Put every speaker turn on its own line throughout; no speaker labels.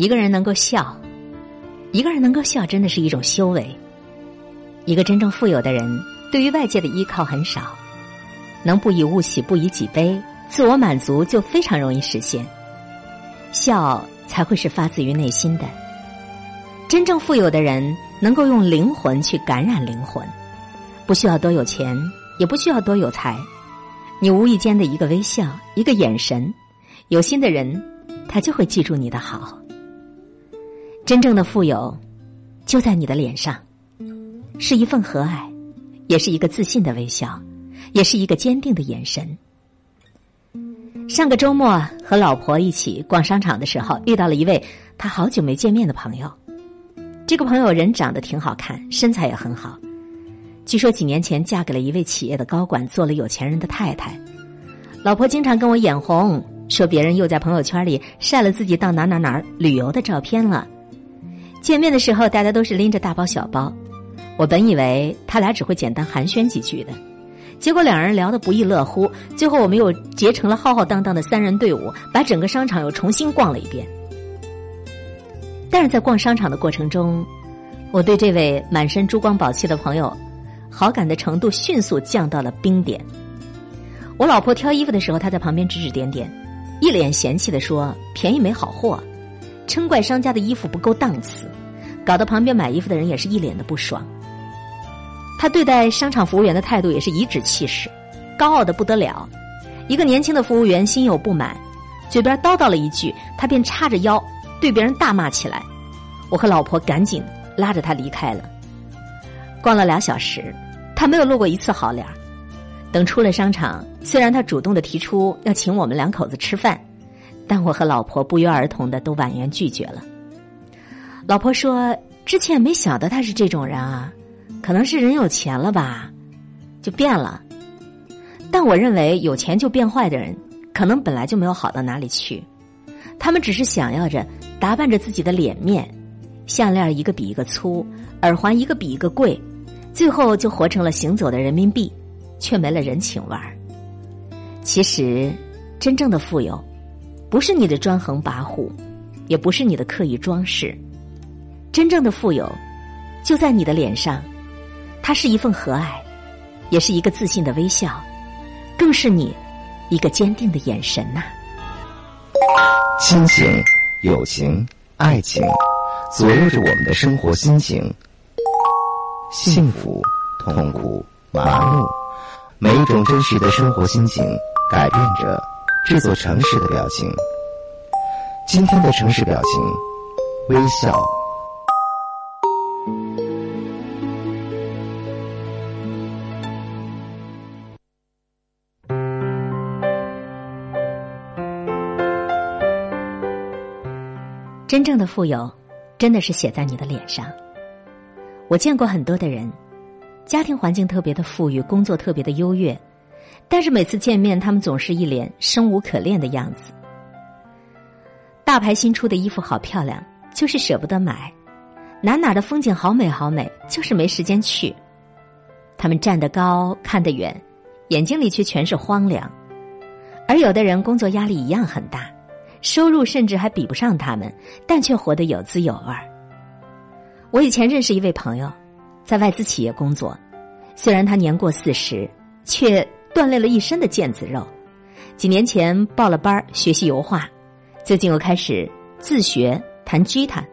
一个人能够笑，一个人能够笑，真的是一种修为。一个真正富有的人，对于外界的依靠很少，能不以物喜，不以己悲，自我满足就非常容易实现。笑才会是发自于内心的。真正富有的人，能够用灵魂去感染灵魂，不需要多有钱，也不需要多有才，你无意间的一个微笑，一个眼神，有心的人，他就会记住你的好。真正的富有，就在你的脸上，是一份和蔼，也是一个自信的微笑，也是一个坚定的眼神。上个周末和老婆一起逛商场的时候，遇到了一位他好久没见面的朋友。这个朋友人长得挺好看，身材也很好，据说几年前嫁给了一位企业的高管，做了有钱人的太太。老婆经常跟我眼红，说别人又在朋友圈里晒了自己到哪哪哪儿旅游的照片了。见面的时候，大家都是拎着大包小包。我本以为他俩只会简单寒暄几句的，结果两人聊得不亦乐乎。最后，我们又结成了浩浩荡荡的三人队伍，把整个商场又重新逛了一遍。但是在逛商场的过程中，我对这位满身珠光宝气的朋友，好感的程度迅速降到了冰点。我老婆挑衣服的时候，他在旁边指指点点，一脸嫌弃的说：“便宜没好货。”嗔怪商家的衣服不够档次，搞得旁边买衣服的人也是一脸的不爽。他对待商场服务员的态度也是颐指气使，高傲的不得了。一个年轻的服务员心有不满，嘴边叨叨了一句，他便叉着腰对别人大骂起来。我和老婆赶紧拉着他离开了。逛了俩小时，他没有露过一次好脸。等出了商场，虽然他主动的提出要请我们两口子吃饭。但我和老婆不约而同的都婉言拒绝了。老婆说：“之前没想到他是这种人啊，可能是人有钱了吧，就变了。”但我认为有钱就变坏的人，可能本来就没有好到哪里去，他们只是想要着打扮着自己的脸面，项链一个比一个粗，耳环一个比一个贵，最后就活成了行走的人民币，却没了人情味儿。其实，真正的富有。不是你的专横跋扈，也不是你的刻意装饰，真正的富有就在你的脸上，它是一份和蔼，也是一个自信的微笑，更是你一个坚定的眼神呐。
亲情、友情、爱情，左右着我们的生活心情，幸福、痛苦、麻木，每一种真实的生活心情，改变着。这座城市的表情，今天的城市表情，微笑。
真正的富有，真的是写在你的脸上。我见过很多的人，家庭环境特别的富裕，工作特别的优越。但是每次见面，他们总是一脸生无可恋的样子。大牌新出的衣服好漂亮，就是舍不得买；哪哪的风景好美好美，就是没时间去。他们站得高，看得远，眼睛里却全是荒凉。而有的人工作压力一样很大，收入甚至还比不上他们，但却活得有滋有味儿。我以前认识一位朋友，在外资企业工作，虽然他年过四十，却。锻炼了一身的腱子肉，几年前报了班学习油画，最近又开始自学弹吉他。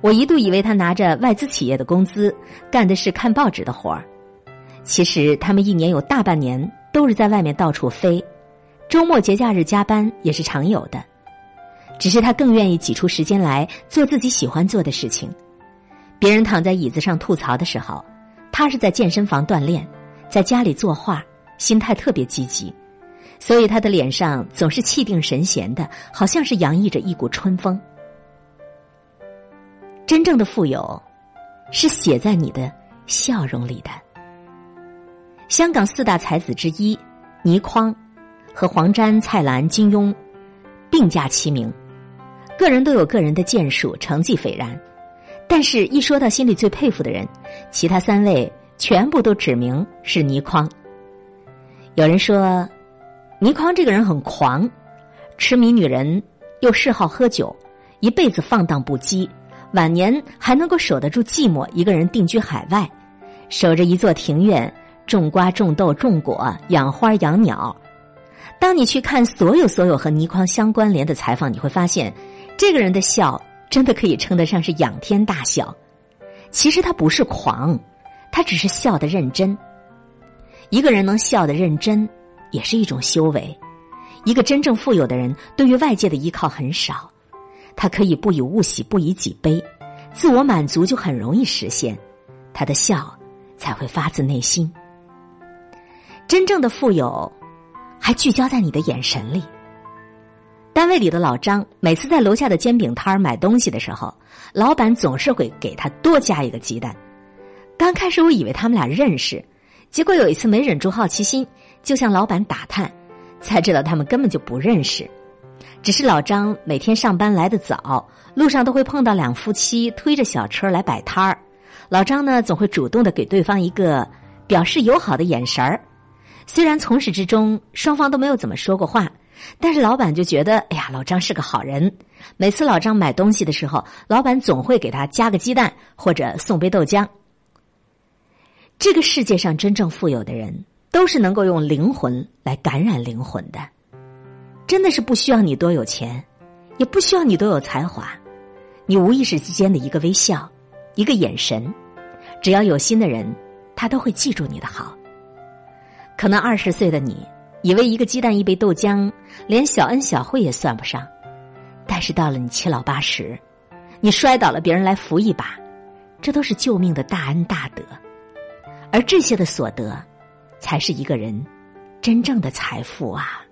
我一度以为他拿着外资企业的工资，干的是看报纸的活儿。其实他们一年有大半年都是在外面到处飞，周末节假日加班也是常有的。只是他更愿意挤出时间来做自己喜欢做的事情。别人躺在椅子上吐槽的时候，他是在健身房锻炼，在家里作画。心态特别积极，所以他的脸上总是气定神闲的，好像是洋溢着一股春风。真正的富有，是写在你的笑容里的。香港四大才子之一倪匡，和黄沾、蔡澜、金庸并驾齐名，个人都有个人的建树，成绩斐然。但是，一说到心里最佩服的人，其他三位全部都指明是倪匡。有人说，倪匡这个人很狂，痴迷女人，又嗜好喝酒，一辈子放荡不羁，晚年还能够守得住寂寞，一个人定居海外，守着一座庭院，种瓜种豆种果，养花养鸟。当你去看所有所有和倪匡相关联的采访，你会发现，这个人的笑真的可以称得上是仰天大笑。其实他不是狂，他只是笑得认真。一个人能笑得认真，也是一种修为。一个真正富有的人，对于外界的依靠很少，他可以不以物喜，不以己悲，自我满足就很容易实现，他的笑才会发自内心。真正的富有。还聚焦在你的眼神里。单位里的老张每次在楼下的煎饼摊儿买东西的时候，老板总是会给他多加一个鸡蛋。刚开始我以为他们俩认识，结果有一次没忍住好奇心，就向老板打探，才知道他们根本就不认识。只是老张每天上班来的早，路上都会碰到两夫妻推着小车来摆摊儿，老张呢总会主动的给对方一个表示友好的眼神儿。虽然从始至终双方都没有怎么说过话，但是老板就觉得，哎呀，老张是个好人。每次老张买东西的时候，老板总会给他加个鸡蛋或者送杯豆浆。这个世界上真正富有的人，都是能够用灵魂来感染灵魂的。真的是不需要你多有钱，也不需要你多有才华，你无意识之间的一个微笑，一个眼神，只要有心的人，他都会记住你的好。可能二十岁的你，以为一个鸡蛋一杯豆浆，连小恩小惠也算不上，但是到了你七老八十，你摔倒了，别人来扶一把，这都是救命的大恩大德，而这些的所得，才是一个人真正的财富啊。